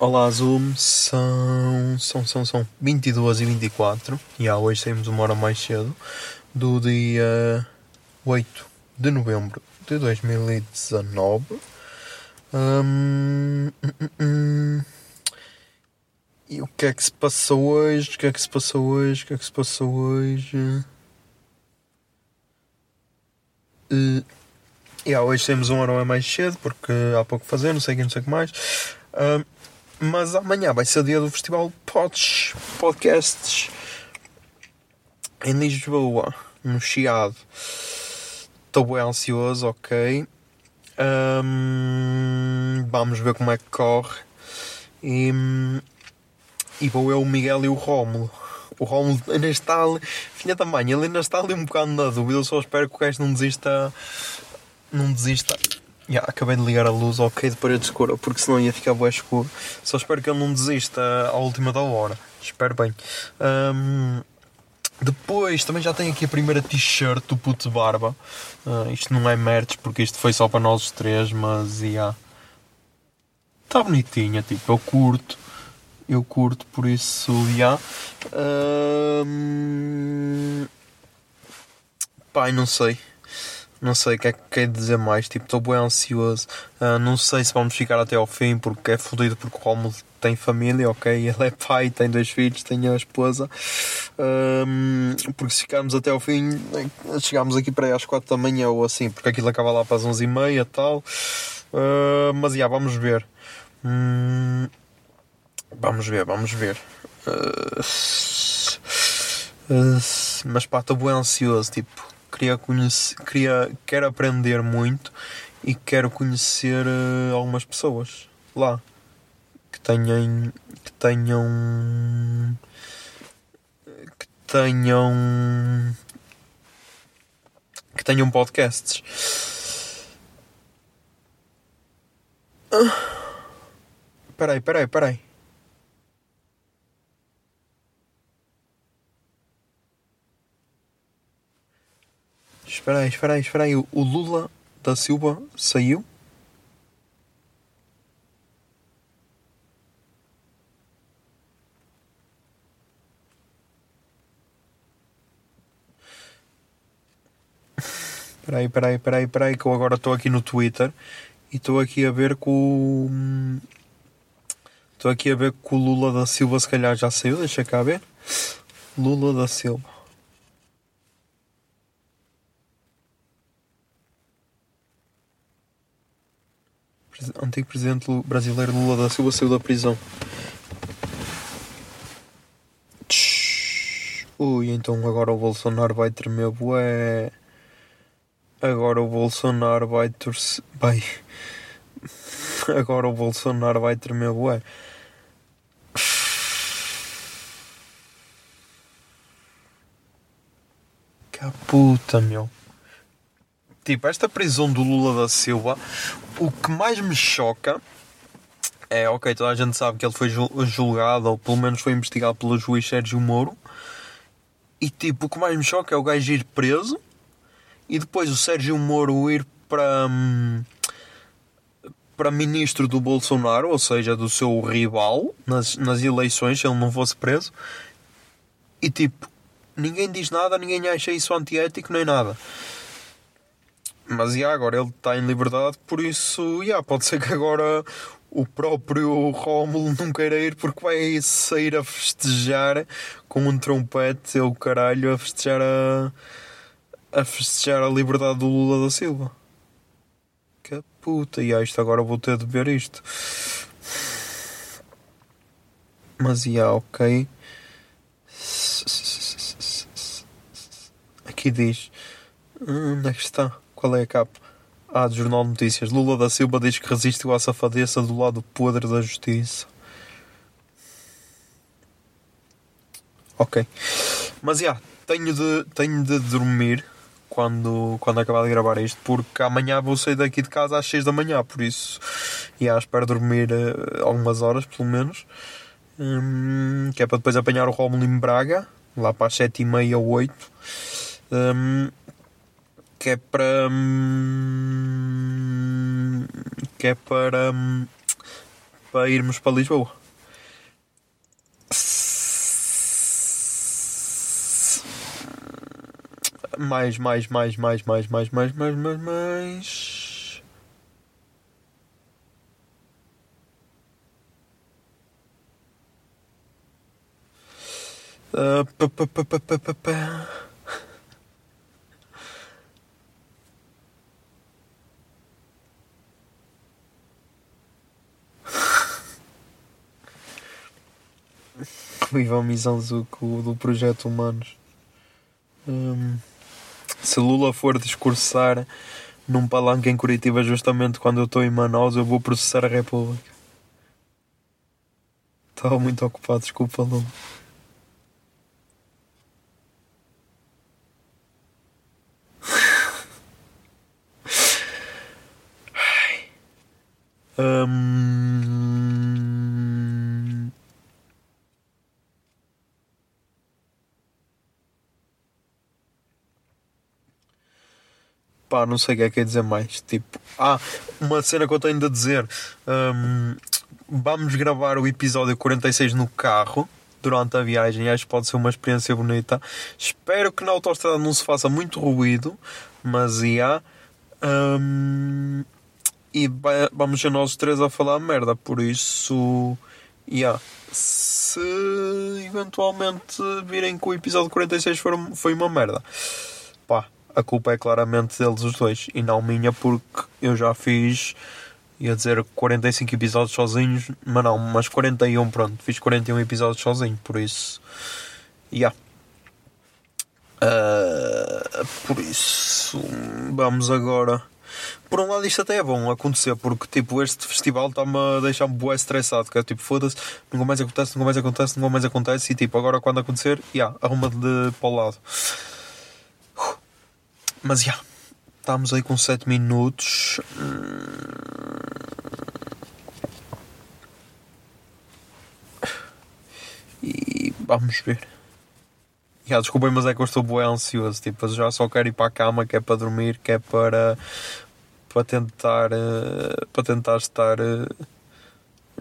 Olá Zoom, são, são, são, são 22 e 24 e yeah, hoje saímos uma hora mais cedo do dia 8 de novembro de 2019 Hum, hum, hum, hum. E o que é que se passou hoje? O que é que se passou hoje? O que é que se passou hoje? Uh, yeah, hoje saímos uma hora mais cedo porque há pouco fazer, não sei o que, não sei o que mais. Mas amanhã vai ser dia do Festival Pods, Podcasts em Lisboa, no Chiado. Estou bem ansioso, ok. Hum, vamos ver como é que corre. E, e vou eu, o Miguel e o Rómulo. O Rómulo ainda está ali, filha da mãe, ele ainda está ali um bocado na dúvida. Eu só espero que o gajo não desista. Não desista. Ya, acabei de ligar a luz, ok, de parede escura, porque senão ia ficar bem escuro. Só espero que ele não desista à última da hora. Espero bem. Hum, depois também já tenho aqui a primeira t-shirt do Puto Barba. Ah, isto não é merch porque isto foi só para nós os três, mas ia. Está bonitinha, tipo, eu curto. Eu curto, por isso, já. Hum, pai, não sei. Não sei o que é que quer dizer mais. Tipo, estou bem ansioso. Ah, não sei se vamos ficar até ao fim porque é fodido porque o Romulo tem família, ok? Ele é pai, tem dois filhos, tem a esposa. Ahm, porque se ficarmos até ao fim, chegámos aqui para aí às 4 da manhã ou assim, porque aquilo acaba lá para as 11 e meia tal. Ah, mas já, vamos ver. Hum, vamos ver, vamos ver. Ah, mas pá, estou bem ansioso, tipo queria conhecer, queria, quero aprender muito e quero conhecer eh, algumas pessoas lá que tenham que tenham que tenham que tenham podcasts. Ah. Peraí, peraí, peraí. Espera aí, espera aí, espera aí. O Lula da Silva saiu? Espera aí, espera aí, espera aí, espera aí, que eu agora estou aqui no Twitter e estou aqui a ver que o... Estou aqui a ver que o Lula da Silva se calhar já saiu, deixa cá ver. Lula da Silva. Antigo presidente brasileiro Lula da Silva saiu da prisão. Ui, então agora o Bolsonaro vai tremer bué. Agora o Bolsonaro vai torcer. Vai. Agora o Bolsonaro vai tremer bué. Que puta, meu. Tipo, esta prisão do Lula da Silva, o que mais me choca é, ok, toda a gente sabe que ele foi jul- julgado, ou pelo menos foi investigado pelo juiz Sérgio Moro, e tipo, o que mais me choca é o gajo ir preso, e depois o Sérgio Moro ir para, hum, para ministro do Bolsonaro, ou seja, do seu rival, nas, nas eleições, se ele não fosse preso, e tipo, ninguém diz nada, ninguém acha isso antiético nem nada. Mas e agora ele está em liberdade, por isso yeah, pode ser que agora o próprio Rómulo não queira ir porque vai sair a festejar com um trompete, eu caralho, a festejar a, a festejar a liberdade do Lula da Silva. Que puta, e yeah, isto agora vou ter de ver isto. Mas e yeah, ok. Aqui diz. Hum, Onde é que está? Qual é a capa? Ah, do Jornal de Notícias. Lula da Silva diz que resistiu à safadeza do lado podre da justiça. Ok. Mas já, tenho, de, tenho de dormir quando, quando acabar de gravar isto, porque amanhã vou sair daqui de casa às 6 da manhã, por isso, já, espero dormir eh, algumas horas, pelo menos. Hum, que é para depois apanhar o Rómulo em Braga, lá para as 7 e meia ou 8. Hum, que é para. hum, que é para. hum, para irmos para Lisboa. Mais, mais, mais, mais, mais, mais, mais, mais, mais, mais. Ah, pá, pá, pá, pá, pá, pá, O Ivan Mizanzuco do Projeto Humanos. Hum, se Lula for discursar num palanque em Curitiba justamente quando eu estou em Manaus, eu vou processar a República. Estava muito ocupado, desculpa, Lula. Hum... Pá, não sei o que é que é dizer mais. Tipo, ah, uma cena que eu tenho de dizer. Hum, vamos gravar o episódio 46 no carro durante a viagem. Acho que pode ser uma experiência bonita. Espero que na autostrada não se faça muito ruído, mas ia. Hum, e vai- vamos ser nós três a falar merda, por isso. Yeah. Se eventualmente virem que o episódio 46 for, foi uma merda, pá, a culpa é claramente deles os dois e não minha, porque eu já fiz, ia dizer 45 episódios sozinhos, mas não, mas 41, pronto, fiz 41 episódios sozinho, por isso, yeah. Ah, por isso, vamos agora. Por um lado, isto até é bom acontecer, porque tipo, este festival está-me a deixar-me bué estressado. Que é tipo, foda-se, nunca mais acontece, nunca mais acontece, nunca mais acontece. E tipo, agora quando acontecer, yeah, arruma de para o lado. Mas já, estamos aí com 7 minutos. E vamos ver. Já, desculpem, mas é que eu estou bué ansioso. Tipo, eu já só quero ir para a cama, que é para dormir, que é para, para tentar eh, para tentar estar eh,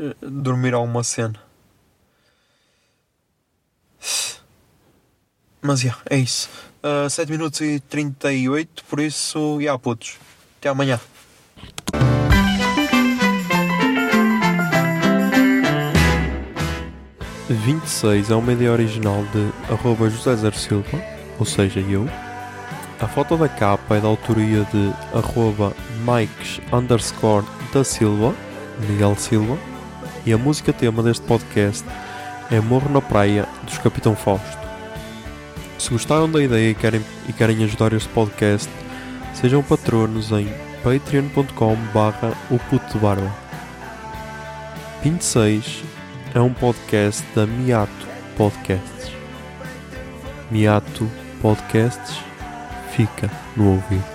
eh, dormir a uma cena. Mas já, é isso. Uh, 7 minutos e 38, por isso, já putos. Até amanhã. A 26 é uma ideia original de arroba José Zer Silva, ou seja, eu. A foto da capa é da autoria de arroba Mikes underscore da Silva, Miguel Silva. E a música tema deste podcast é Morro na Praia, dos Capitão Fausto. Se gostaram da ideia e querem, e querem ajudar este podcast, sejam patronos em patreon.com barra o puto barba. 26 é um podcast da Miato Podcasts. Miato Podcasts fica no ouvido.